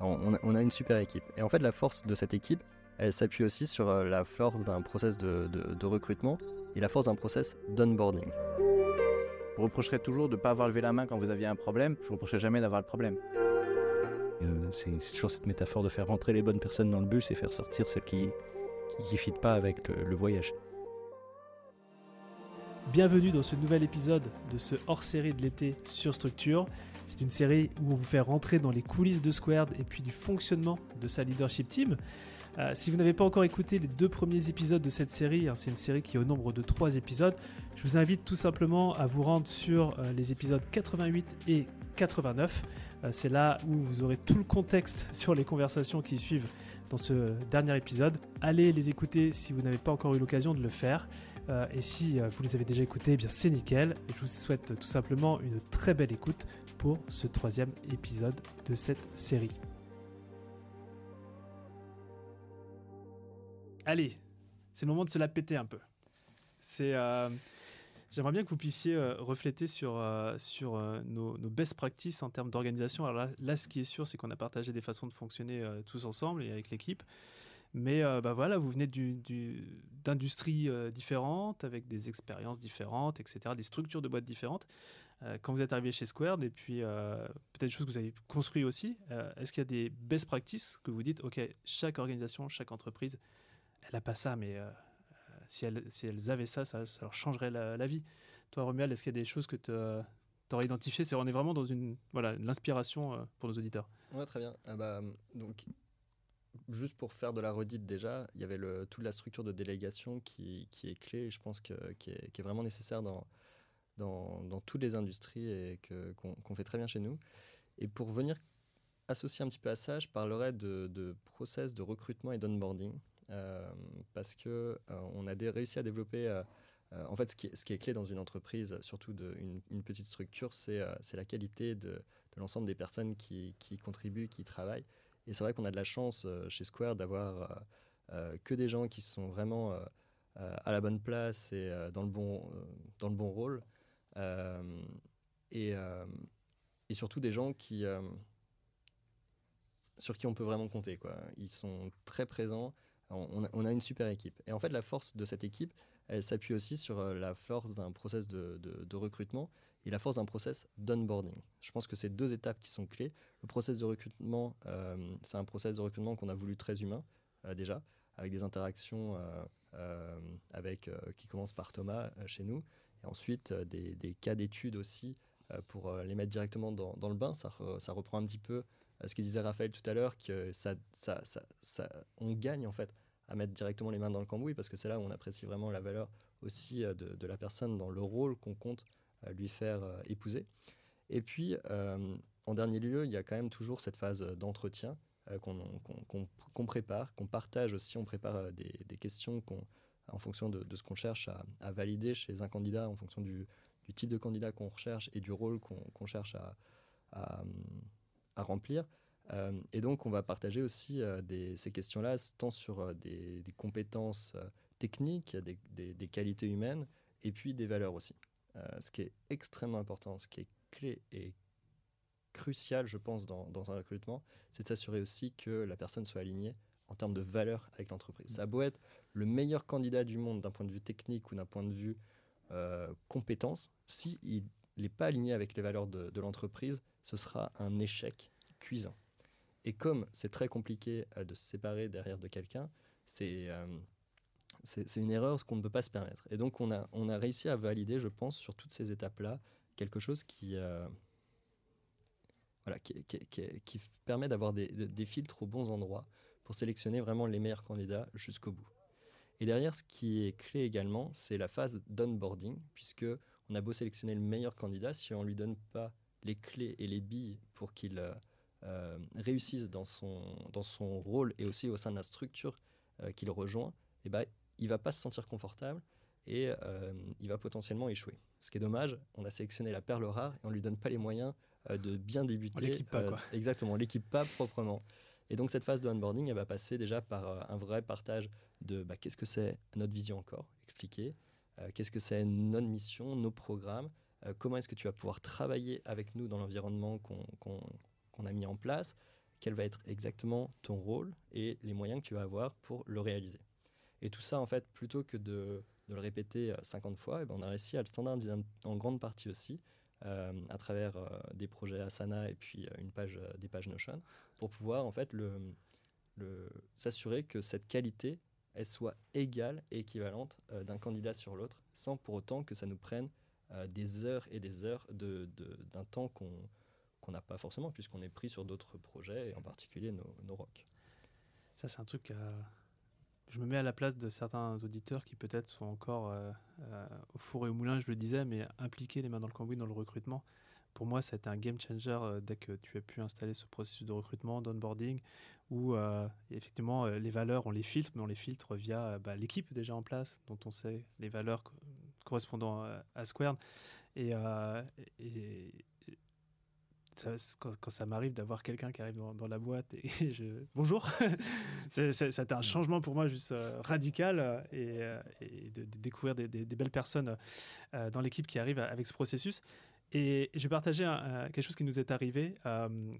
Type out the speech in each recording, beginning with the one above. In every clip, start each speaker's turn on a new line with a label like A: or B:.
A: on, a, une super équipe. Et en fait, la force de cette équipe, elle s'appuie aussi sur euh, la force d'un process de, recrutement et la force d'un process d'onboarding.
B: Vous reprocherez toujours de ne pas avoir levé la main quand vous aviez un problème, je ne vous reprocherai jamais d'avoir le problème.
C: Euh, c'est toujours cette métaphore de faire rentrer les bonnes personnes dans le bus et faire sortir celles qui ne fit pas avec le voyage.
D: Bienvenue dans ce nouvel épisode de ce hors-série de l'été sur Structure. C'est une série où on vous fait rentrer dans les coulisses de Squared et puis du fonctionnement de sa leadership team. Euh, si vous n'avez pas encore écouté les deux premiers épisodes de cette série, hein, c'est une série qui est au nombre de trois épisodes, je vous invite tout simplement à vous rendre sur euh, les épisodes 88 et 89. Euh, c'est là où vous aurez tout le contexte sur les conversations qui suivent dans ce dernier épisode. Allez les écouter si vous n'avez pas encore eu l'occasion de le faire. Euh, et si euh, vous les avez déjà écoutés, eh bien c'est nickel. Je vous souhaite tout simplement une très belle écoute pour ce troisième épisode de cette série. Allez, c'est le moment de se la péter un peu. Euh, j'aimerais bien que vous puissiez refléter sur, nos, best practices en termes d'organisation. Alors là, là, ce qui est sûr, c'est qu'on a partagé des façons de fonctionner tous ensemble et avec l'équipe. Mais euh, bah voilà, vous venez d'industries euh, différentes, avec des expériences différentes, etc., des structures de boîtes différentes. Euh, quand vous êtes arrivé chez Squared, et puis peut-être des choses que vous avez construit aussi, est-ce qu'il y a des best practices que vous dites, OK, chaque organisation, chaque entreprise, elle n'a pas ça, mais si, elles, avaient ça, ça, leur changerait la, vie. Toi, Romuald, est-ce qu'il y a des choses que tu aurais identifiées? On est vraiment dans une voilà l'inspiration pour nos auditeurs.
A: Ouais, très bien. Ah bah, donc, juste pour faire de la redite déjà, il y avait toute la structure de délégation qui, est clé et je pense que, qui, est, vraiment nécessaire dans, dans, toutes les industries et qu'on fait très bien chez nous. Et pour venir associer un petit peu à ça, je parlerai de, de process de recrutement et d'onboarding euh, parce qu'on euh, on a réussi à développer. Euh, en fait, ce qui, est, clé dans une entreprise, surtout de, une, une petite structure, c'est la qualité de, l'ensemble des personnes qui, contribuent, qui travaillent. Et c'est vrai qu'on a de la chance euh, chez Square d'avoir euh, euh, que des gens qui sont vraiment à la bonne place et dans, le bon, dans le bon rôle. Et, surtout des gens qui, sur qui on peut vraiment compter. Quoi. Ils sont très présents. On a, une super équipe. Et en fait, la force de cette équipe, elle s'appuie aussi sur la force d'un process de, recrutement et la force d'un process d'onboarding. Je pense que c'est deux étapes qui sont clés. Le process de recrutement, euh, c'est un process de recrutement qu'on a voulu très humain euh, déjà, avec des interactions euh, avec, qui commencent par Thomas chez nous, et ensuite des, cas d'études aussi pour les mettre directement dans, le bain. Ça, ça, reprend un petit peu ce que disait Raphaël tout à l'heure, que ça, ça, ça, on gagne en fait à mettre directement les mains dans le cambouis parce que c'est là où on apprécie vraiment la valeur aussi de, de la personne dans le rôle qu'on compte lui faire euh, épouser. Et puis, euh, en dernier lieu, il y a quand même toujours cette phase d'entretien euh, qu'on prépare, qu'on partage aussi. On prépare des, questions en fonction de, ce qu'on cherche à, valider chez un candidat, en fonction du, type de candidat qu'on recherche et du rôle qu'on cherche à, remplir. Et donc, on va partager aussi ces questions-là, tant sur des, compétences techniques, des, qualités humaines, et puis des valeurs aussi. Euh, ce qui est extrêmement important, ce qui est clé et crucial, je pense, dans, un recrutement, c'est de s'assurer aussi que la personne soit alignée en termes de valeur avec l'entreprise. Ça a beau être le meilleur candidat du monde d'un point de vue technique ou d'un point de vue euh, compétence, s'il n'est pas aligné avec les valeurs de, l'entreprise, ce sera un échec cuisant. Et comme c'est très compliqué euh, de se séparer derrière de quelqu'un, c'est c'est une erreur qu'on ne peut pas se permettre. Et donc, on a, on a réussi à valider, je pense, sur toutes ces étapes-là, quelque chose qui, euh, voilà, qui, qui, permet d'avoir des, des, filtres aux bons endroits pour sélectionner vraiment les meilleurs candidats jusqu'au bout. Et derrière, ce qui est clé également, c'est la phase d'onboarding, puisque on a beau sélectionner le meilleur candidat, si on ne lui donne pas les clés et les billes pour qu'il euh, réussisse dans son, dans son rôle et aussi au sein de la structure euh, qu'il rejoint, eh ben, il va pas se sentir confortable et euh, il va potentiellement échouer. Ce qui est dommage, on a sélectionné la perle rare et on lui donne pas les moyens euh, de bien débuter.
D: l'équipe pas, quoi.
A: exactement, l'équipe pas proprement. Et donc cette phase de onboarding, elle va passer déjà par un vrai partage de bah, qu'est-ce que c'est notre vision encore, expliquer, qu'est-ce que c'est notre mission, nos programmes, comment est-ce que tu vas pouvoir travailler avec nous dans l'environnement qu'on a mis en place, quel va être exactement ton rôle et les moyens que tu vas avoir pour le réaliser. Et tout ça, en fait, plutôt que de, de le répéter 50 fois, et eh ben on a réussi à le standardiser en grande partie aussi euh, à travers euh, des projets Asana et puis euh, une page, des pages Notion pour pouvoir en fait s'assurer que cette qualité elle soit égale et équivalente d'un candidat sur l'autre sans pour autant que ça nous prenne des heures et des heures de, d'un temps qu'on qu'on n'a pas forcément puisqu'on est pris sur d'autres projets et en particulier nos, nos ROC.
D: Ça c'est un truc je me mets à la place de certains auditeurs qui peut-être sont encore euh, euh, au four et au moulin, je le disais, mais impliqués les mains dans le cambouis dans le recrutement. Pour moi, ça a été un game changer euh, dès que tu as pu installer ce processus de recrutement, d'onboarding, où effectivement les valeurs, on les filtre, mais on les filtre via bah, l'équipe déjà en place, dont on sait les valeurs correspondant à Square. Et, et, quand, ça m'arrive d'avoir quelqu'un qui arrive dans, la boîte et, je bonjour, c'est un changement pour moi juste euh, radical euh, euh, et, de, découvrir des, belles personnes dans l'équipe qui arrivent avec ce processus. Et je vais partager quelque chose qui nous est arrivé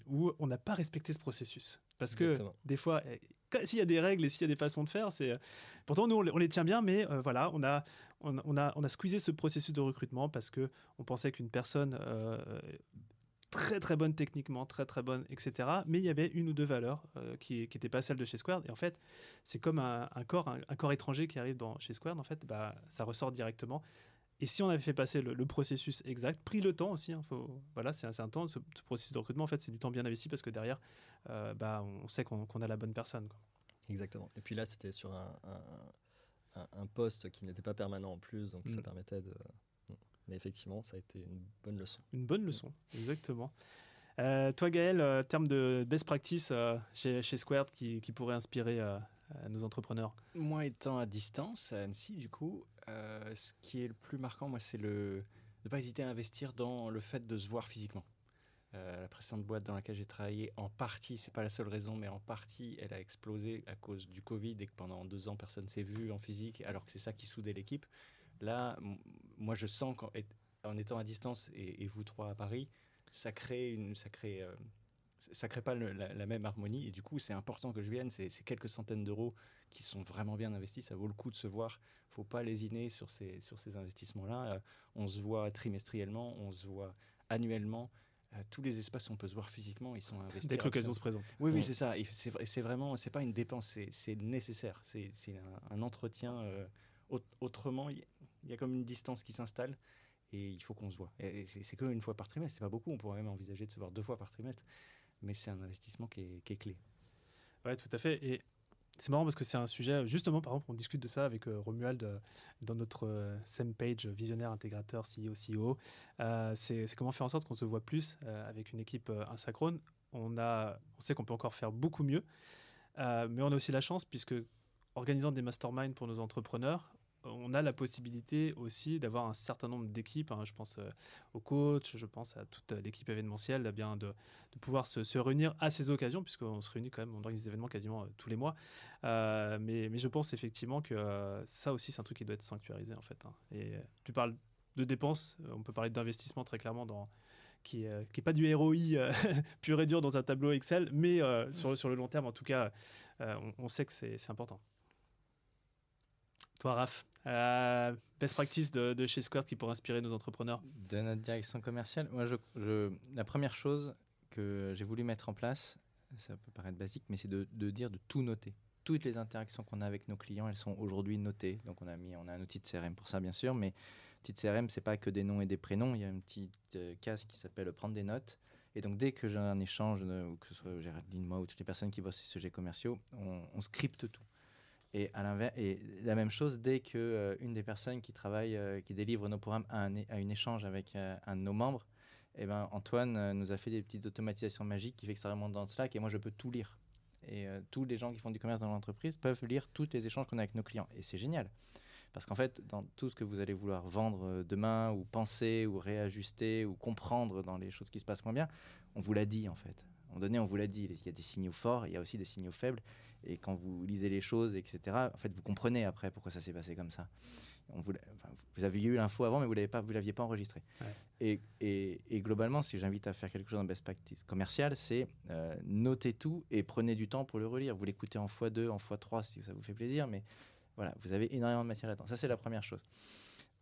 D: où on n'a pas respecté ce processus. Parce que des fois, eh, s'il y a des règles et s'il y a des façons de faire, c'est pourtant nous on les tient bien, mais voilà, on a on, a on a squeezé ce processus de recrutement parce que on pensait qu'une personne très très bonne techniquement, très très bonne, etc. Mais il y avait une ou deux valeurs euh, qui n'étaient pas celles de chez Square. Et en fait, c'est comme un, corps, un, corps étranger qui arrive dans, chez Square. En fait, bah, ça ressort directement. Et si on avait fait passer le, processus exact, pris le temps aussi, hein, voilà, c'est un, temps, ce, processus de recrutement, en fait, c'est du temps bien investi parce que derrière, euh, bah, on sait qu'on a la bonne personne.
A: Exactement. Et puis là, c'était sur un, un, poste qui n'était pas permanent en plus, donc ça mm. permettait de, mais effectivement, ça a été une bonne leçon.
D: Une bonne leçon, exactement. Euh, toi, Gaël, en termes de best practice euh, chez, chez Squared qui, qui pourrait inspirer euh, nos entrepreneurs?
E: Moi, étant à distance, à Annecy, du coup, ce qui est le plus marquant, moi, c'est le, de ne pas hésiter à investir dans le fait de se voir physiquement. la précédente boîte dans laquelle j'ai travaillé, en partie, c'est pas la seule raison, mais en partie, elle a explosé à cause du Covid et que pendant deux ans, personne s'est vu en physique, alors que c'est ça qui soudait l'équipe. Là, moi, je sens qu'en étant à distance et, vous trois à Paris, ça crée une, ça crée, euh, ça crée pas la, même harmonie. Et du coup, c'est important que je vienne. C'est quelques centaines d'euros qui sont vraiment bien investis. Ça vaut le coup de se voir. Faut pas lésiner sur ces, sur ces investissements-là. Euh, on se voit trimestriellement, on se voit annuellement. Euh, tous les espaces où on peut se voir physiquement, ils sont investis.
D: Dès que l'occasion se présente.
E: Oui, oui, c'est ça. C'est vraiment, c'est pas une dépense, c'est nécessaire. C'est un, entretien. autrement, il y a comme une distance qui s'installe et il faut qu'on se voit. Et c'est qu'une fois par trimestre, c'est pas beaucoup, on pourrait même envisager de se voir deux fois par trimestre, mais c'est un investissement qui est, clé.
D: Ouais, tout à fait. Et c'est marrant parce que c'est un sujet, justement, par exemple, on discute de ça avec euh, Romuald euh, dans notre euh, same page visionnaire intégrateur CEO CEO. c'est comment faire en sorte qu'on se voit plus avec une équipe asynchrone. On, a, on sait qu'on peut encore faire beaucoup mieux, mais on a aussi la chance puisque organisant des masterminds pour nos entrepreneurs, on a la possibilité aussi d'avoir un certain nombre d'équipes. Hein. je pense euh, aux coachs, je pense à toute l'équipe événementielle, eh bien de, pouvoir se, réunir à ces occasions, puisqu'on se réunit quand même, on organise des événements quasiment euh, tous les mois. Euh, mais, je pense effectivement que ça aussi, c'est un truc qui doit être sanctuarisé en fait. Hein. Et tu parles de dépenses, on peut parler d'investissement très clairement qui n'est pas du ROI pur et dur dans un tableau Excel, mais sur, le long terme, en tout cas, on sait que c'est important. Toi, Raph, euh, best practice de, chez Square qui pourrait inspirer nos entrepreneurs
B: De notre direction commerciale, moi, la première chose que j'ai voulu mettre en place, ça peut paraître basique, mais c'est de, dire de tout noter. Toutes les interactions qu'on a avec nos clients, elles sont aujourd'hui notées. Donc on a mis, on a un outil de CRM pour ça bien sûr, mais outil de CRM, c'est pas que des noms et des prénoms. Il y a une petite euh, case qui s'appelle prendre des notes. Et donc dès que j'ai un échange, que ce soit Géraldine, moi ou toutes les personnes qui bossent ces sujets commerciaux, on scripte tout. Et à et la même chose dès que euh, une des personnes qui travaille, euh, qui délivre nos programmes a un, un échange avec euh, un de nos membres, et eh ben Antoine nous a fait des petites automatisations magiques qui fait que ça remonte dans Slack et moi je peux tout lire. Et tous les gens qui font du commerce dans l'entreprise peuvent lire tous les échanges qu'on a avec nos clients. Et c'est génial. Parce qu'en fait, dans tout ce que vous allez vouloir vendre demain, ou penser, ou réajuster, ou comprendre dans les choses qui se passent moins bien, on vous l'a dit en fait. À un moment donné, on vous l'a dit, il y a des signaux forts, il y a aussi des signaux faibles. Et quand vous lisez les choses, etc., en fait, vous comprenez après pourquoi ça s'est passé comme ça. On voulait, enfin, vous aviez eu l'info avant, mais vous vous l'aviez pas enregistré.
D: Ouais.
B: Et, et- et globalement, si j'invite à faire quelque chose en best practice commerciale, c'est euh, notez tout et prenez du temps pour le relire. Vous l'écoutez en x2, en x3 si ça vous fait plaisir, mais voilà, vous avez énormément de matière là-dedans. Ça, c'est la première chose.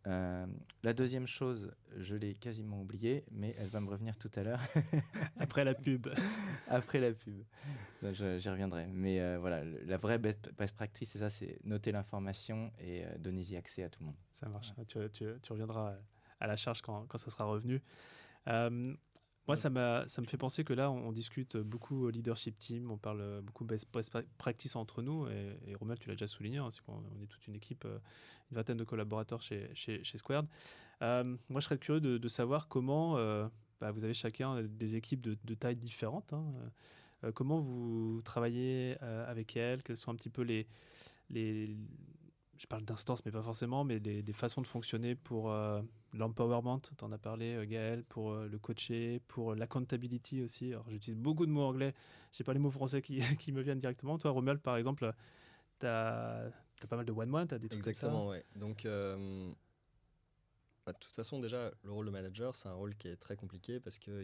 B: Euh, la deuxième chose, je l'ai quasiment oubliée, mais elle va me revenir tout à l'heure.
D: Après la pub.
B: Après la pub. J'y reviendrai. Mais euh, voilà, la vraie best, best practice, c'est ça, c'est noter l'information et euh, donnez-y accès à tout le monde.
D: Ça marche. Tu, tu- tu reviendras à la charge quand, quand ça sera revenu. Moi, ça, me fait penser que là, on, on discute beaucoup leadership team, on parle beaucoup best, best practice entre nous. Et, et Romuald, tu l'as déjà souligné, hein, c'est qu'on on est toute une équipe, euh, une vingtaine de collaborateurs chez, chez, chez Squared. Euh, moi, je serais curieux de, de savoir comment euh, bah, vous avez chacun des équipes de, de tailles différentes. hein. Euh, comment vous travaillez avec elles Quelles sont un petit peu les, les, je parle d'instance, mais pas forcément, mais des, des façons de fonctionner pour euh, l'empowerment, tu en as parlé, euh, Gaël, pour euh, le coacher, pour l'accountability aussi. Alors, j'utilise beaucoup de mots anglais, je sais pas les mots français qui, qui me viennent directement. Toi, Romuald, par exemple, tu as, pas mal de one-one, tu as des trucs
A: Exactement, ouais. Donc, euh, bah, de toute façon, déjà, le rôle de manager, c'est un rôle qui est très compliqué parce que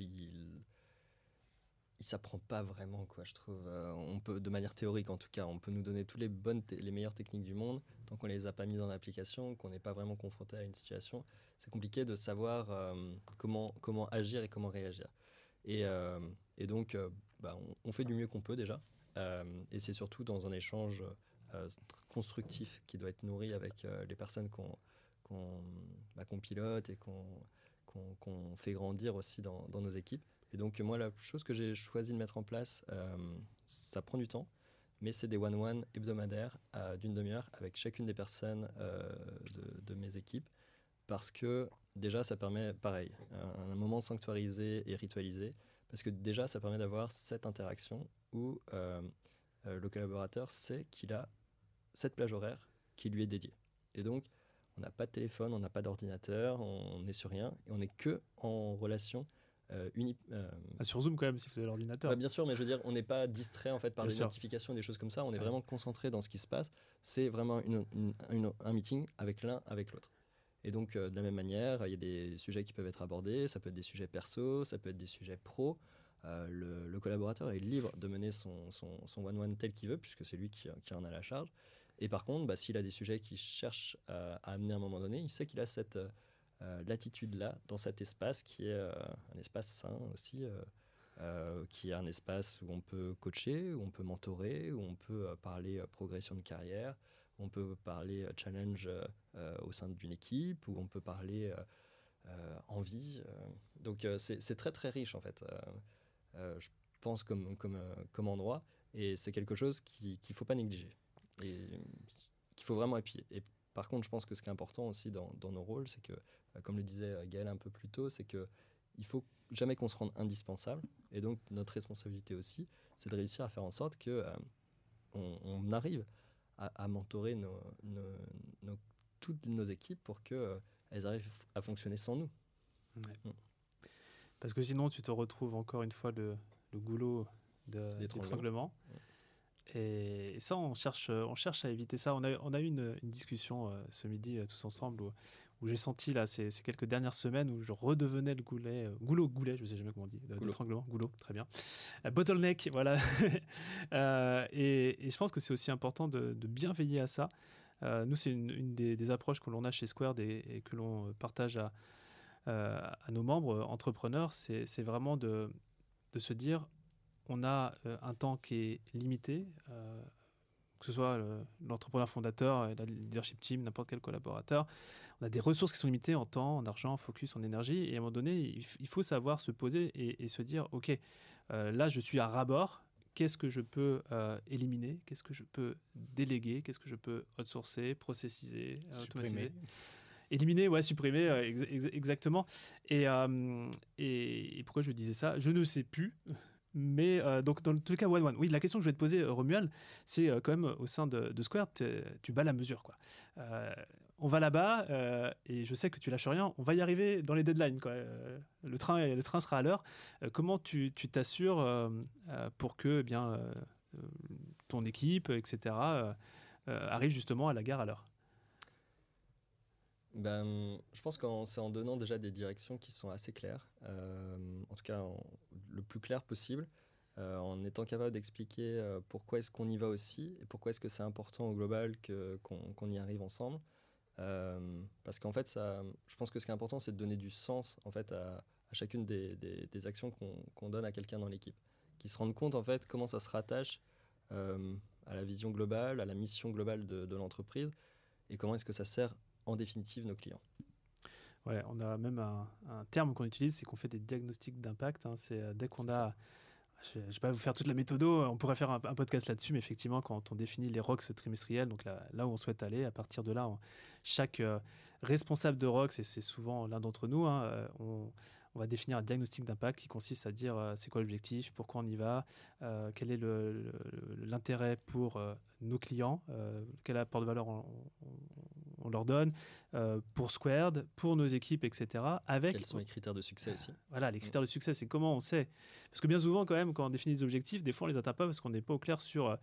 A: il s'apprend pas vraiment, quoi, je trouve. Euh, on peut, de manière théorique en tout cas, on peut nous donner toutes les bonnes, les meilleures techniques du monde, tant qu'on les a pas mises en application, qu'on n'est pas vraiment confronté à une situation, c'est compliqué de savoir euh, comment, comment agir et comment réagir. Et, euh, donc, bah, on, fait du mieux qu'on peut déjà. Et c'est surtout dans un échange tr- constructif qui doit être nourri avec les personnes qu'on qu'on bah, pilote et qu'on qu'on fait grandir aussi dans nos équipes. Et donc, moi, la chose que j'ai choisi de mettre en place, euh, ça prend du temps, mais c'est des one-one hebdomadaires d'une demi-heure avec chacune des personnes euh, de, mes équipes. Parce que déjà, ça permet, pareil, un, moment sanctuarisé et ritualisé. Parce que déjà, ça permet d'avoir cette interaction où euh, le collaborateur sait qu'il a cette plage horaire qui lui est dédiée. Et donc, on n'a pas de téléphone, on n'a pas d'ordinateur, on n'est sur rien, et on n'est que en relation uni- euh,
D: Ah, sur Zoom, quand même, si vous avez l'ordinateur.
A: bah, bien sûr, mais je veux dire, on n'est pas distrait en fait par
D: Bien
A: des
D: sûr.
A: notifications et des choses comme ça. On est
D: Ouais.
A: vraiment concentré dans ce qui se passe. C'est vraiment une- une- une- un meeting avec l'un, avec l'autre. Et donc, euh, de la même manière, il y a des sujets qui peuvent être abordés. Ça peut être des sujets perso, ça peut être des sujets pro. Euh, le, le collaborateur est libre de mener son, son, son one-one tel qu'il veut, puisque c'est lui qui, qui en a la charge. Et par contre, bah, s'il a des sujets qu'il cherche euh, à amener à un moment donné, il sait qu'il a cette euh, latitude-là dans cet espace qui est euh, un espace sain aussi. euh, qui est un espace où on peut coacher, où on peut mentorer, où on peut parler progression de carrière, où on peut parler challenge au sein d'une équipe, où on peut parler envie. donc c'est très très riche en fait, je pense comme, comme, comme endroit, et c'est quelque chose qu'il ne faut pas négliger, et qu'il faut vraiment appuyer. Par contre, je pense que ce qui est important aussi dans, dans nos rôles, c'est que, euh, comme le disait euh, Gaël un peu plus tôt, c'est que il faut jamais qu'on se rende indispensable. Et donc, notre responsabilité aussi, c'est de réussir à faire en sorte que euh, on, on arrive à, à mentorer nos, nos- nos- toutes nos équipes pour qu'elles elles arrivent à fonctionner sans nous.
D: Ouais.
A: Mm.
D: Parce que sinon, tu te retrouves encore une fois le, le goulot de-
A: D'étranglement.
D: d'étranglement. Et ça, on cherche, on cherche à éviter ça. On a, on a eu une, une discussion euh, ce midi euh, tous ensemble où, où j'ai senti là ces, ces quelques dernières semaines où je redevenais le goulet, euh, goulot, goulet, je sais jamais comment on dit, d'étranglement, goulot, très bien. Euh, bottleneck, voilà. Euh, et, et je pense que c'est aussi important de, de bien veiller à ça. Euh, nous, c'est une, une des, des approches que l'on a chez Squared et, et que l'on euh, partage à, euh, à nos membres euh, entrepreneurs, c'est c'est vraiment de, de se dire on a euh, un temps qui est limité, euh, que ce soit le- l'entrepreneur fondateur, euh, la leadership team, n'importe quel collaborateur. On a des ressources qui sont limitées en temps, en argent, en focus, en énergie. Et à un moment donné, il, faut savoir se poser et, et se dire ok, euh, là, je suis à ras-bord. Qu'est-ce que je peux éliminer? Qu'est-ce que je peux déléguer? Qu'est-ce que je peux outsourcer, processiser, automatiser? Éliminer, ouais, supprimer, ex- ex- exactement. Et, euh, et, et pourquoi je disais ça? Je ne sais plus. Mais euh, donc, dans tous les cas, one one. Oui, la question que je vais te poser, euh, Romuald, c'est euh, quand même au sein de, Square, tu bats la mesure. Quoi. On va là-bas et je sais que tu lâches rien. On va y arriver dans les deadlines. Quoi. Le, train, le train sera à l'heure. Comment tu t'assures pour que eh bien, ton équipe, etc., arrive justement à la gare à l'heure?
A: Ben, Je pense que c'est en donnant déjà des directions qui sont assez claires, euh, en tout cas le plus clair possible, euh, en étant capable d'expliquer euh, pourquoi est-ce qu'on y va aussi et pourquoi est-ce que c'est important au global qu'on, y arrive ensemble. Parce qu'en fait, je pense que ce qui est important, c'est de donner du sens en fait, à, chacune des, actions qu'on, donne à quelqu'un dans l'équipe, qui se rendent compte en fait comment ça se rattache à la vision globale, à la mission globale de, de l'entreprise et comment est-ce que ça sert en définitive nos clients.
D: Ouais, on a même un, un terme qu'on utilise, c'est qu'on fait des diagnostics d'impact. hein. C'est euh, dès qu'on a.
A: ça.
D: Je ne vais pas vous faire toute la méthodo, on pourrait faire un, un podcast là-dessus, mais effectivement, quand on définit les ROCs trimestriels, donc là, là où on souhaite aller, à partir de là, on- chaque euh, responsable de ROCs, et c'est souvent l'un d'entre nous, hein, euh, on, on va définir un diagnostic d'impact qui consiste à dire euh, c'est quoi l'objectif, pourquoi on y va, euh, quel est l'intérêt pour nos clients, quel apport de valeur on, on- leur donne, euh, pour Squared, pour nos équipes, etc. Avec
A: Quels sont les critères de succès aussi?
D: Voilà, les critères de succès, c'est comment on sait. Parce que bien souvent, quand même, quand on définit des objectifs, des fois, on les atteint pas parce qu'on n'est pas au clair sur euh,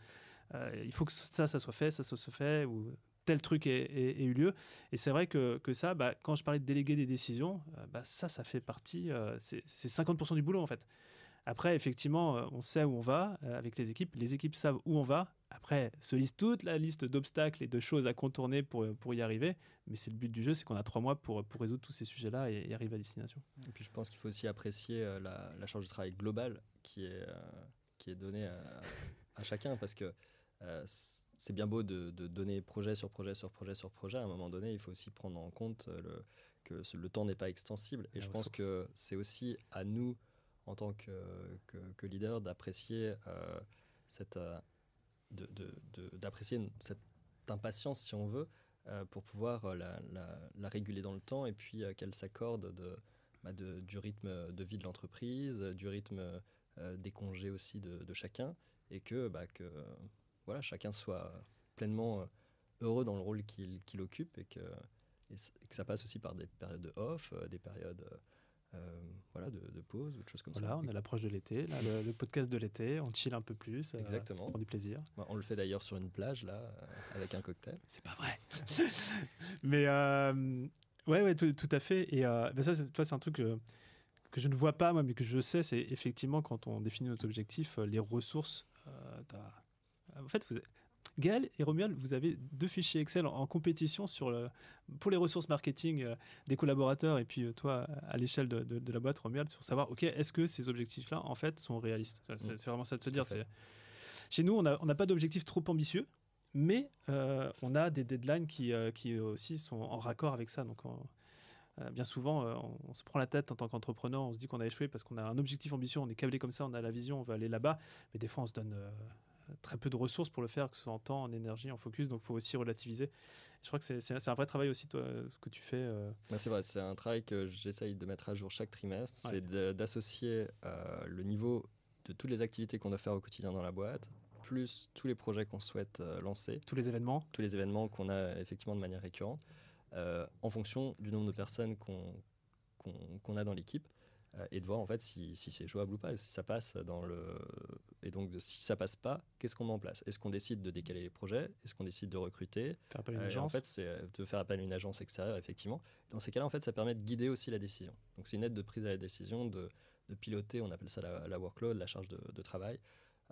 D: euh, il faut que ça, ça soit fait, ça, ça soit fait, ou tel truc ait, ait- ait eu lieu. Et c'est vrai que, que ça, bah, quand je parlais de déléguer des décisions, euh, bah, ça, ça fait partie, euh, c'est c'est 50% du boulot, en fait. Après, effectivement, on sait où on va euh, avec les équipes. Les équipes savent où on va. Après, se liste toute la liste d'obstacles et de choses à contourner pour, pour y arriver. Mais c'est le but du jeu, c'est qu'on a trois mois pour, pour résoudre tous ces sujets-là et, et arriver à destination.
A: Et puis je pense qu'il faut aussi apprécier euh, la, la charge de travail globale qui est, euh, qui est donnée à, à chacun parce que euh, c'est bien beau de, de donner projet sur projet sur projet sur projet. À un moment donné, il faut aussi prendre en compte euh, le, que ce- le temps n'est pas extensible. Et
D: La
A: je pense que c'est aussi à nous, en tant que, que, que leader, d'apprécier euh, cette, euh, de- de- d'apprécier cette impatience, si on veut, euh, pour pouvoir euh, la, réguler dans le temps et puis euh, qu'elle s'accorde de, bah, de- du rythme de vie de l'entreprise, du rythme des congés aussi de, chacun, et que, bah, que voilà, chacun soit pleinement heureux dans le rôle qu'il qu'il occupe et que, que ça passe aussi par des périodes de off, des périodes euh, voilà, de, de pause ou de choses comme
D: Voilà,
A: ça.
D: on est à l'approche de l'été, là, le, le podcast de l'été, on chill un peu plus, euh,
A: Exactement.
D: on prend du plaisir.
A: Ouais, On le fait d'ailleurs sur une plage, là, euh, avec un cocktail.
D: C'est pas vrai. Mais ouais, ouais, tout, tout à fait. Et ben ça, c'est- toi, c'est un truc que, que je ne vois pas, moi, mais que je sais, c'est effectivement quand on définit notre objectif, les ressources. t'as- en fait, vous, Gaël et Romuald, vous avez deux fichiers Excel en, en compétition sur le, pour les ressources marketing euh, des collaborateurs et puis euh, toi, à l'échelle de, de- de la boîte, Romuald, sur savoir, OK, est-ce que ces objectifs-là, en fait, sont réalistes? C'est
A: Mm.
D: c'est vraiment ça de se dire. Chez nous, on n'a on pas d'objectifs trop ambitieux, mais euh, on a des deadlines qui, qui aussi sont en raccord avec ça. Donc, on- bien souvent, on, on se prend la tête en tant qu'entrepreneur, on se dit qu'on a échoué parce qu'on a un objectif ambitieux, on est câblé comme ça, on a la vision, on va aller là-bas. Mais des fois, on se donne très peu de ressources pour le faire, que ce soit en temps, en énergie, en focus. Donc, il faut aussi relativiser. Je crois que c'est- un vrai travail aussi, toi, ce que tu fais. euh,
A: Bah, c'est vrai, c'est un travail que j'essaye de mettre à jour chaque trimestre.
D: Ouais.
A: C'est d'associer euh, le niveau de toutes les activités qu'on doit faire au quotidien dans la boîte, plus tous les projets qu'on souhaite euh, lancer,
D: tous les événements.
A: tous les événements qu'on a effectivement de manière récurrente, en fonction du nombre de personnes qu'on qu'on- qu'on a dans l'équipe. Euh, et de voir en fait si, si c'est jouable ou pas, si ça passe dans le et donc si ça passe pas, qu'est-ce qu'on met en place? Est-ce qu'on décide de décaler les projets? Est-ce qu'on décide de recruter?
D: Faire appel à une
A: euh, et en
D: agence.
A: fait, c'est euh, de faire appel à une agence extérieure, effectivement. Dans ces cas-là, en fait, ça permet de guider aussi la décision. Donc, c'est une aide de prise à la décision, de, de piloter, on appelle ça la, la workload, la charge de, de travail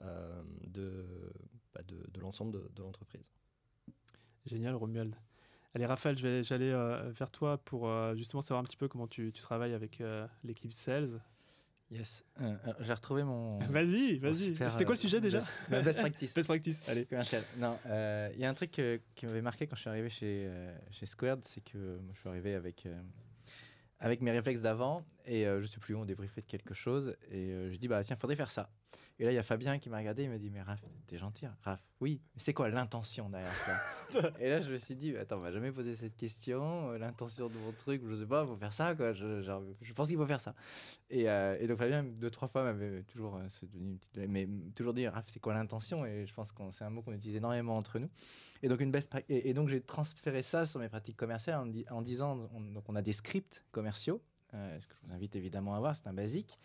A: euh, de, bah, de, de l'ensemble de, de l'entreprise.
D: Génial, Romuald. Allez, Raphaël, je j'allais euh, vers toi pour euh, justement savoir un petit peu comment tu, tu travailles avec euh, l'équipe sales.
B: Yes. J'ai retrouvé mon.
D: Vas-y, vas-y. C'était quoi le sujet déjà
B: best- bah, best practice.
D: Best practice, allez.
B: Commercial. Non, il y a un truc qui m'avait marqué quand je suis arrivé chez, chez Squared, c'est que moi, je suis arrivé avec, avec mes réflexes d'avant et je sais plus on débriefait de quelque chose et j'ai dit bah tiens, faudrait faire ça. Et là, il y a Fabien qui m'a regardé, il m'a dit mais Raph, t'es gentil, hein. Raph. Oui, mais c'est quoi l'intention derrière ça Et là, je me suis dit attends, on m'a jamais posé cette question, euh, l'intention de mon truc, je sais pas, faut faire ça quoi. Je, genre, je pense qu'il faut faire ça. Et, euh, et donc Fabien deux trois fois m'avait toujours, euh, c'est devenu une petite- mais toujours dit Raph, c'est quoi l'intention? Et je pense que c'est un mot qu'on utilise énormément entre nous. Et donc, une best prac- et, et donc j'ai transféré ça sur mes pratiques commerciales en, di- en disant on, donc on a des scripts commerciaux, euh, ce que je vous invite évidemment à voir, c'est un basique.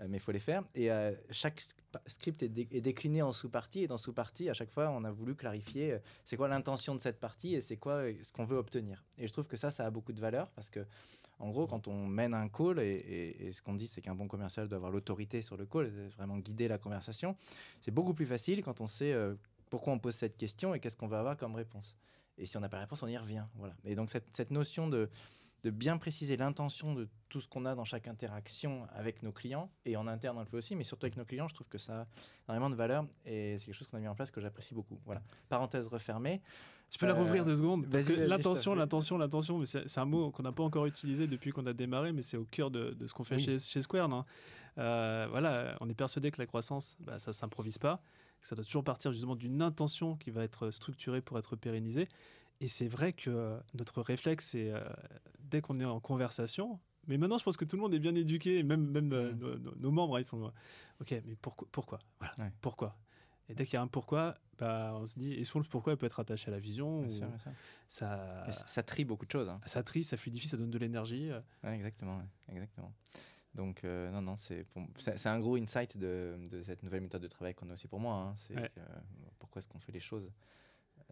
B: Euh, mais il faut les faire. Et euh, chaque script est, dé- est décliné en sous-parties. Et dans sous-parties, à chaque fois, on a voulu clarifier euh, c'est quoi l'intention de cette partie et c'est quoi ce qu'on veut obtenir. Et je trouve que ça, ça a beaucoup de valeur parce que, en gros, quand on mène un call, et, ce qu'on dit, c'est qu'un bon commercial doit avoir l'autorité sur le call, vraiment guider la conversation, c'est beaucoup plus facile quand on sait pourquoi on pose cette question et qu'est-ce qu'on va avoir comme réponse. Et si on n'a pas la réponse, on y revient. Voilà. Et donc, cette notion de, de bien préciser l'intention de tout ce qu'on a dans chaque interaction avec nos clients, et en interne on le fait aussi, mais surtout avec nos clients, je trouve que ça a énormément de valeur, et c'est quelque chose qu'on a mis en place que j'apprécie beaucoup. Voilà. Parenthèse refermée.
D: Je peux la
B: Euh,
D: rouvrir deux secondes l'intention, l'intention, l'intention, mais c'est un mot qu'on n'a pas encore utilisé depuis qu'on a démarré, mais c'est au cœur de, de ce qu'on fait
B: Oui.
D: chez, chez Square. non Euh, voilà, on est persuadé que la croissance, bah, ça s'improvise pas, que ça doit toujours partir justement d'une intention qui va être structurée pour être pérennisée. Et c'est vrai que euh, notre réflexe, c'est euh, dès qu'on est en conversation. Mais maintenant, je pense que tout le monde est bien éduqué, même, même euh,
B: Mm.
D: nos, nos- nos membres, hein, ils sont. Ok, mais pourquoi Pourquoi? Voilà.
B: Ouais.
D: Pourquoi? Et dès qu'il y a un pourquoi, bah, on se dit, et souvent le pourquoi peut être attaché à la vision. Ou
B: sûr,
D: ça,
B: Mais ça, ça trie beaucoup de choses. hein.
D: ça trie, ça fluidifie, ça donne de l'énergie.
B: Ouais, exactement, ouais, exactement. Donc, euh, non, non, c'est un gros insight de, de cette nouvelle méthode de travail qu'on a aussi pour moi. hein. C'est euh, pourquoi est-ce qu'on fait les choses?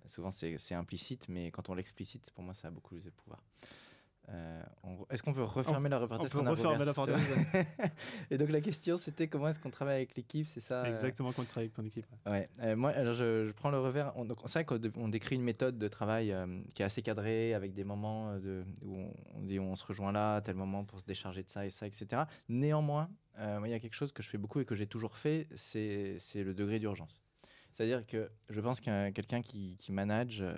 B: Souvent, c'est implicite, mais quand on l'explicite, pour moi, ça a beaucoup plus de pouvoir. Euh, est-ce qu'on peut refermer la repartie
D: on peut refermer la
B: Et donc, la question, c'était comment est-ce qu'on travaille avec l'équipe C'est ça euh,
D: Exactement quand tu travailles avec ton équipe.
B: Ouais, euh, moi, alors je, je prends le revers. C'est vrai qu'on dé- on décrit une méthode de travail euh, qui est assez cadrée, avec des moments de, où on, on dit on se rejoint là, à tel moment pour se décharger de ça et ça, etc. Néanmoins, moi, il y a quelque chose que je fais beaucoup et que j'ai toujours fait, c'est le degré d'urgence. C'est-à-dire que je pense qu'un quelqu'un qui, manage euh,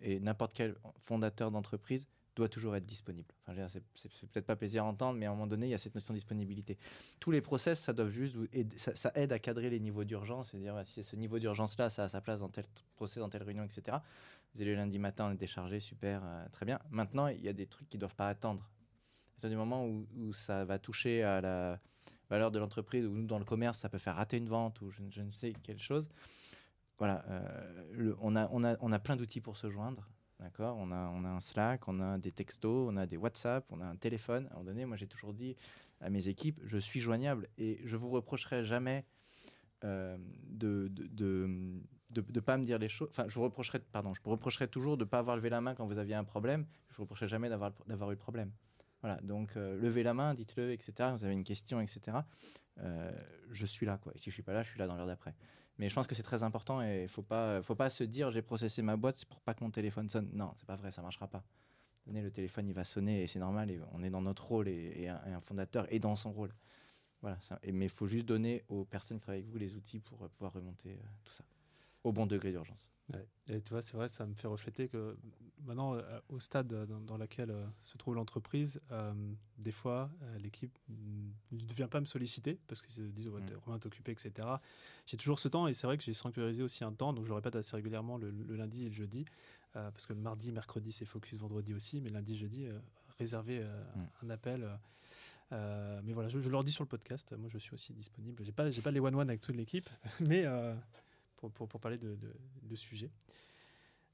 B: et n'importe quel fondateur d'entreprise doit toujours être disponible. Enfin, c'est- peut-être pas plaisir à entendre, mais à un moment donné, il y a cette notion de disponibilité. Tous les process, ça doit juste ça, aide à cadrer les niveaux d'urgence et dire bah, si ce niveau d'urgence-là, ça a sa place dans tel procès, dans telle réunion, etc. Vous allez le lundi matin, on est déchargé, super, euh, très bien. Maintenant, il y a des trucs qui doivent pas attendre. À partir du moment où ça va toucher à la valeur de l'entreprise, ou nous, dans le commerce, ça peut faire rater une vente, ou je, je ne sais quelle chose. Voilà, euh, on, a, on, a, on a plein d'outils pour se joindre. D'accord? On a, on a un Slack, on a des textos, on a des WhatsApp, on a un téléphone. À un moment donné, moi, j'ai toujours dit à mes équipes, je suis joignable et je vous reprocherai jamais euh, de de, de, de- de pas me dire les choses. Enfin, je vous reprocherai, pardon, je vous reprocherai toujours de pas avoir levé la main quand vous aviez un problème. Je vous reprocherai jamais d'avoir eu le problème. Voilà, donc euh, levez la main, dites-le, etc. Vous avez une question, etc. Euh, je suis là, quoi. Si je suis pas là, je suis là dans l'heure d'après. Mais je pense que c'est très important et il faut pas, faut pas se dire j'ai processé ma boîte pour pas que mon téléphone sonne. Non, c'est pas vrai, ça marchera pas. Tenez, le téléphone il va sonner et c'est normal on est dans notre rôle et, un, fondateur est dans son rôle. Voilà, mais il faut juste donner aux personnes qui travaillent avec vous les outils pour euh, pouvoir remonter tout ça au bon degré d'urgence.
D: Ouais. Et tu vois, c'est vrai, ça me fait refléter que maintenant, euh, au stade euh, dans, dans lequel euh, se trouve l'entreprise, euh, des fois, l'équipe ne vient pas me solliciter parce qu'ils se disent ouais,
B: Mm.
D: Romain t'es occupé, etc. J'ai toujours ce temps et c'est vrai que j'ai sanctuarisé aussi un temps, donc je le répète assez régulièrement le, le lundi et le jeudi, parce que le mardi, mercredi, c'est focus, vendredi aussi, mais lundi, jeudi, réserver
B: Mm.
D: un appel. mais voilà, je, je leur dis sur le podcast, moi je suis aussi disponible. J'ai pas, j'ai pas les one-one avec toute l'équipe, mais pour, pour, parler de, de, sujets.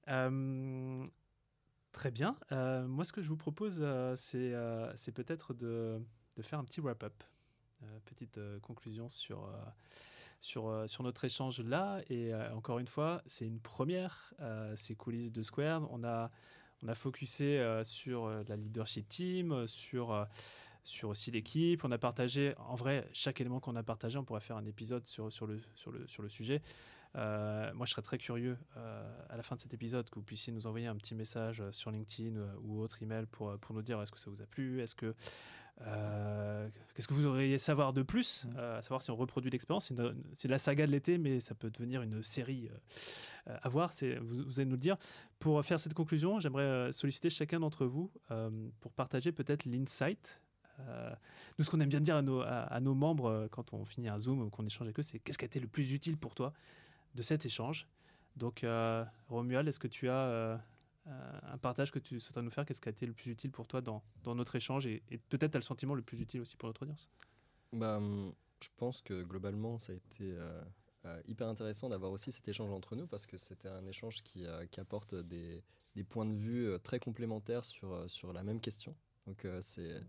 D: Euh, très bien. Euh, moi, ce que je vous propose, euh, c'est c'est peut-être de, de faire un petit wrap-up, petite conclusion sur, sur, sur notre échange là. Et encore une fois, c'est une première, c'est coulisses de Square. On a, on a focusé sur la leadership team, sur, sur aussi l'équipe. On a partagé, en vrai, chaque élément qu'on a partagé, on pourrait faire un épisode sur, sur, le, sur, le, sur le sujet. Euh, moi, je serais très curieux euh, à la fin de cet épisode que vous puissiez nous envoyer un petit message euh, sur LinkedIn ou autre email pour, pour nous dire est-ce que ça vous a plu, est-ce que euh, qu'est-ce que vous auriez à savoir de plus, euh, à savoir si on reproduit l'expérience. C'est la saga de l'été, mais ça peut devenir une série à voir. Vous, vous allez nous le dire. Pour faire cette conclusion, j'aimerais solliciter chacun d'entre vous pour partager peut-être l'insight. Euh, nous, ce qu'on aime bien dire à nos, membres euh, quand on finit un Zoom ou qu'on échange avec eux, c'est qu'est-ce qui a été le plus utile pour toi de cet échange? Donc, euh, Romuald, est-ce que tu as un partage que tu souhaiterais nous faire? Qu'est-ce qui a été le plus utile pour toi dans, notre échange? Et, peut-être as le sentiment le plus utile aussi pour notre audience?
A: Bah, hum, je pense que globalement, ça a été hyper intéressant d'avoir aussi cet échange entre nous parce que c'était un échange qui, apporte des, points de vue très complémentaires sur, sur la même question. Donc, c'est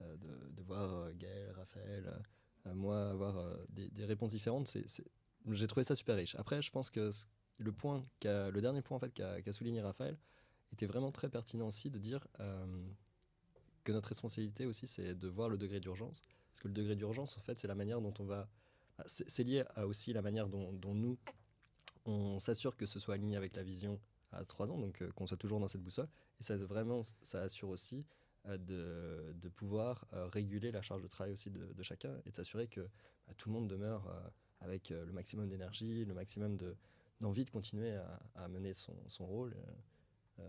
A: de, de voir euh, Gaël, Raphaël, euh, euh, moi, avoir euh, des, réponses différentes, j'ai trouvé ça super riche. Après, je pense que le, point le dernier point en fait, qu'a, souligné Raphaël était vraiment très pertinent aussi de dire euh, que notre responsabilité aussi, c'est de voir le degré d'urgence. Parce que le degré d'urgence, en fait, c'est la manière dont on va. ah, C'est, lié à aussi la manière dont, nous, on s'assure que ce soit aligné avec la vision à trois ans, donc euh, qu'on soit toujours dans cette boussole. Et ça, vraiment, ça assure aussi euh, de, de pouvoir euh, réguler la charge de travail aussi de, de chacun et de s'assurer que bah, tout le monde demeure euh, avec euh, le maximum d'énergie, le maximum de, d'envie de continuer à, à mener son, son rôle euh, euh,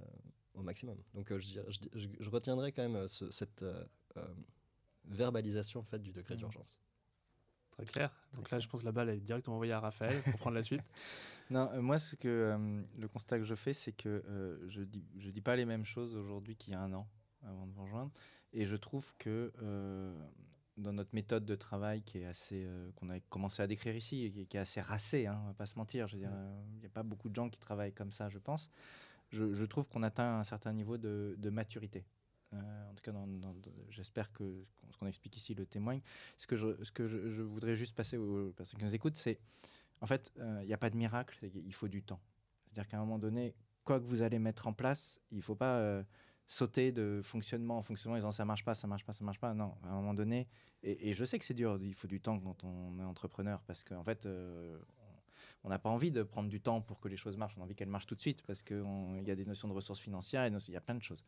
A: au maximum. Donc euh, je, dirais- je, je- je retiendrai quand même euh, ce- cette euh, euh, verbalisation en fait, du degré
B: Mhm.
A: d'urgence.
D: Très clair. Donc là, je pense que la balle est directement envoyée à Raphaël pour prendre la suite.
B: Non, euh, moi, ce que, euh, le constat que je fais, c'est que euh, je dis, je dis pas les mêmes choses aujourd'hui qu'il y a un an avant de vous rejoindre. Et je trouve que euh, dans notre méthode de travail, qui est assez, euh, qu'on a commencé à décrire ici, et qui, qui est assez racée, hein, on va pas se mentir. Je veux dire, euh, il n'y a pas beaucoup de gens qui travaillent comme ça, je pense. Je, je trouve qu'on atteint un certain niveau de, de maturité. Euh, en tout cas, j'espère que ce qu'on explique ici le témoigne. Ce que je, ce que je, je voudrais juste passer aux personnes qui nous écoutent, c'est en fait, euh, il n'y a pas de miracle, il faut du temps. C'est-à-dire qu'à un moment donné, quoi que vous allez mettre en place, il ne faut pas euh, sauter de fonctionnement en fonctionnement en disant ça marche pas, ça marche pas, ça marche pas. Non, à un moment donné, et, je sais que c'est dur, il faut du temps quand on est entrepreneur parce qu'en fait, euh, on n'a pas envie de prendre du temps pour que les choses marchent, on a envie qu'elles marchent tout de suite parce qu'il y a des notions de ressources financières, il y a plein de choses.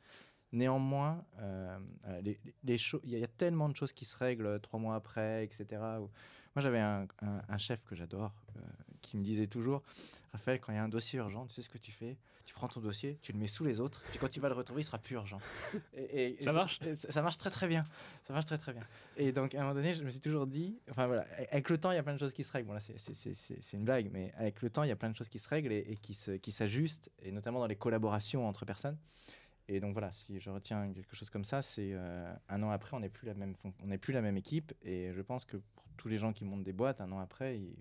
B: Néanmoins, euh, euh, il y, a- il y a tellement de choses qui se règlent euh, trois mois après, etc. Moi, j'avais un, un- un chef que j'adore qui me disait toujours Raphaël, quand il y a un dossier urgent, tu sais ce que tu fais? Tu prends ton dossier, tu le mets sous les autres, puis quand tu vas le retrouver, il sera plus urgent. Et, et-
D: Ça marche
B: ça, ça marche très très bien. Ça marche très très bien. Et donc, à un moment donné, je me suis toujours dit Enfin voilà, avec le temps, il y a plein de choses qui se règlent. Bon, là, c'est- une blague, mais avec le temps, il y a plein de choses qui se règlent et, qui s'ajustent, et notamment dans les collaborations entre personnes. Et donc voilà, si je retiens quelque chose comme ça, c'est euh, un an après, on n'est plus la même, on n'est plus la même équipe. Et je pense que pour tous les gens qui montent des boîtes, un an après, ils,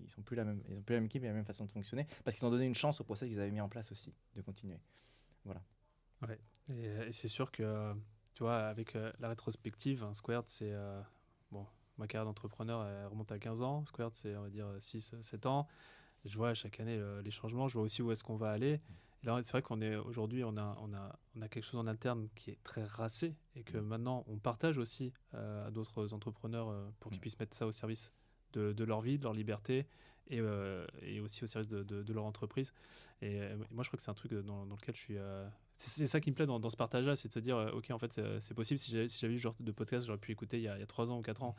B: ils sont plus la même, ils ont plus la même équipe et la même façon de fonctionner, parce qu'ils ont donné une chance au process qu'ils avaient mis en place aussi de continuer.
D: Et, euh, et c'est sûr que, euh, tu vois, avec euh, la rétrospective, Squared, c'est. euh, bon, ma carrière d'entrepreneur remonte à 15 ans. Squared, c'est, on va dire, 6-7 ans. Je vois chaque année euh, les changements. Je vois aussi où est-ce qu'on va aller. Là, c'est vrai qu'on est aujourd'hui, on a, on, a, on a quelque chose en interne qui est très racé et que maintenant, on partage aussi euh, à d'autres entrepreneurs euh, pour qu'ils
B: Mm.
D: puissent mettre ça au service de, de leur vie, de leur liberté et, euh, et aussi au service de, de- de leur entreprise. Et, moi, je crois que c'est un truc dans, dans lequel je suis. c'est ça qui me plaît dans, dans ce partage-là, c'est de se dire, ok, en fait, c'est possible. Si j'avais si eu ce genre de podcast, j'aurais pu écouter il y a, il y a 3 ans ou 4 ans,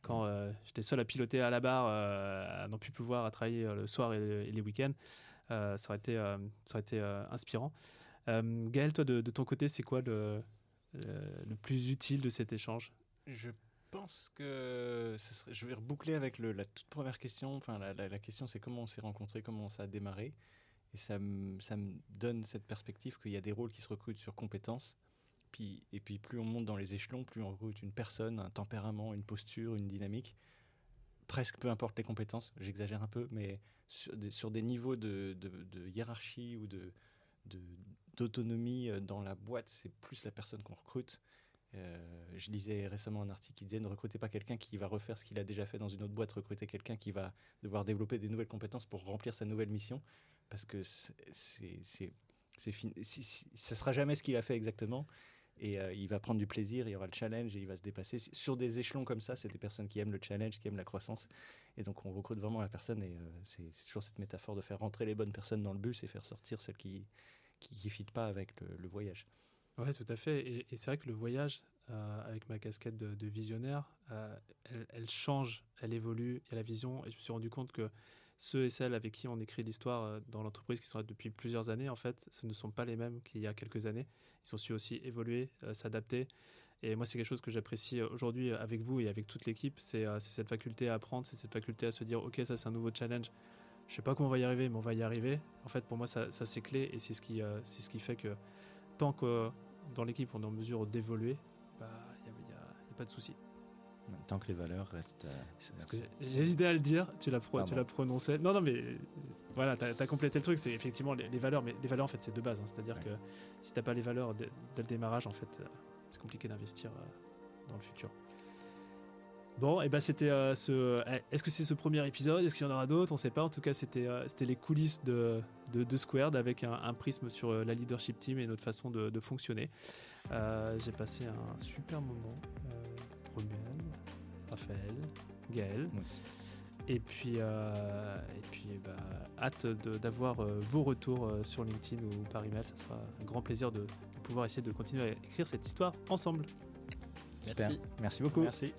D: quand euh, j'étais seul à piloter à la barre, à n'en plus pouvoir, à travailler le soir et les week-ends. Euh, ça aurait été, euh, euh, inspirant. Gaël, toi, de, ton côté, c'est quoi le, plus utile de cet échange?
E: Je pense que je vais reboucler avec la toute première question. Enfin, la, question, c'est comment on s'est rencontrés, comment ça a démarré. Et ça me, ça me donne cette perspective qu'il y a des rôles qui se recrutent sur compétences. Puis, et puis, plus on monte dans les échelons, plus on recrute une personne, un tempérament, une posture, une dynamique. Presque peu importe les compétences, j'exagère un peu, mais sur des, sur des niveaux de, de- hiérarchie ou de d'autonomie euh, dans la boîte, c'est plus la personne qu'on recrute. Euh, je lisais récemment un article qui disait ne recrutez pas quelqu'un qui va refaire ce qu'il a déjà fait dans une autre boîte, recrutez quelqu'un qui va devoir développer des nouvelles compétences pour remplir sa nouvelle mission, parce que c'est, c'est, sera jamais ce qu'il a fait exactement, et euh, il va prendre du plaisir, il y aura le challenge et il va se dépasser. Sur des échelons comme ça, c'est des personnes qui aiment le challenge, qui aiment la croissance, et donc on recrute vraiment la personne, et euh, c'est, toujours cette métaphore de faire rentrer les bonnes personnes dans le bus et faire sortir celles qui qui ne fit pas avec le, voyage.
D: Ouais, tout à fait. Et, c'est vrai que le voyage, euh, avec ma casquette de, visionnaire, elle change, elle évolue. Il y a la vision. Et je me suis rendu compte que ceux et celles avec qui on écrit l'histoire euh, dans l'entreprise, qui sont là depuis plusieurs années, en fait, ce ne sont pas les mêmes qu'il y a quelques années. Ils ont su aussi évoluer, euh, s'adapter. Et moi, c'est quelque chose que j'apprécie euh, aujourd'hui avec vous et avec toute l'équipe. C'est cette faculté à apprendre, c'est cette faculté à se dire, OK, ça c'est un nouveau challenge. Je sais pas comment on va y arriver, mais on va y arriver. En fait, pour moi, ça, c'est clé et c'est ce, qui, euh, ce qui fait que tant que dans l'équipe on est en mesure d'évoluer, bah, il n'y a, a pas de souci.
B: Tant que les valeurs restent. euh,
D: J'hésitais à le dire, tu l'as pro- prononcé. Non, non, mais euh, voilà, tu as, complété le truc. C'est effectivement les, les valeurs, mais les valeurs, en fait, c'est de base. hein. C'est-à-dire
B: Ouais.
D: que si tu pas les valeurs dès, dès le démarrage, en fait, euh, c'est compliqué d'investir euh, dans le futur. Bon, et ben c'était euh, ce. eh, Est-ce que c'est ce premier épisode? Est-ce qu'il y en aura d'autres? On sait pas. En tout cas, c'était euh, c'était les coulisses de, de, de Squared avec un, un prisme sur la leadership team et notre façon de, de fonctionner. J'ai passé un super moment. Raphaël, Gaël.
B: Moi aussi.
D: Et puis, euh, et puis ben, hâte de- d'avoir euh, vos retours euh, sur LinkedIn ou par email. Ça sera un grand plaisir de, de pouvoir essayer de continuer à écrire cette histoire ensemble.
B: Super.
A: Merci.
B: Merci beaucoup.
E: Merci.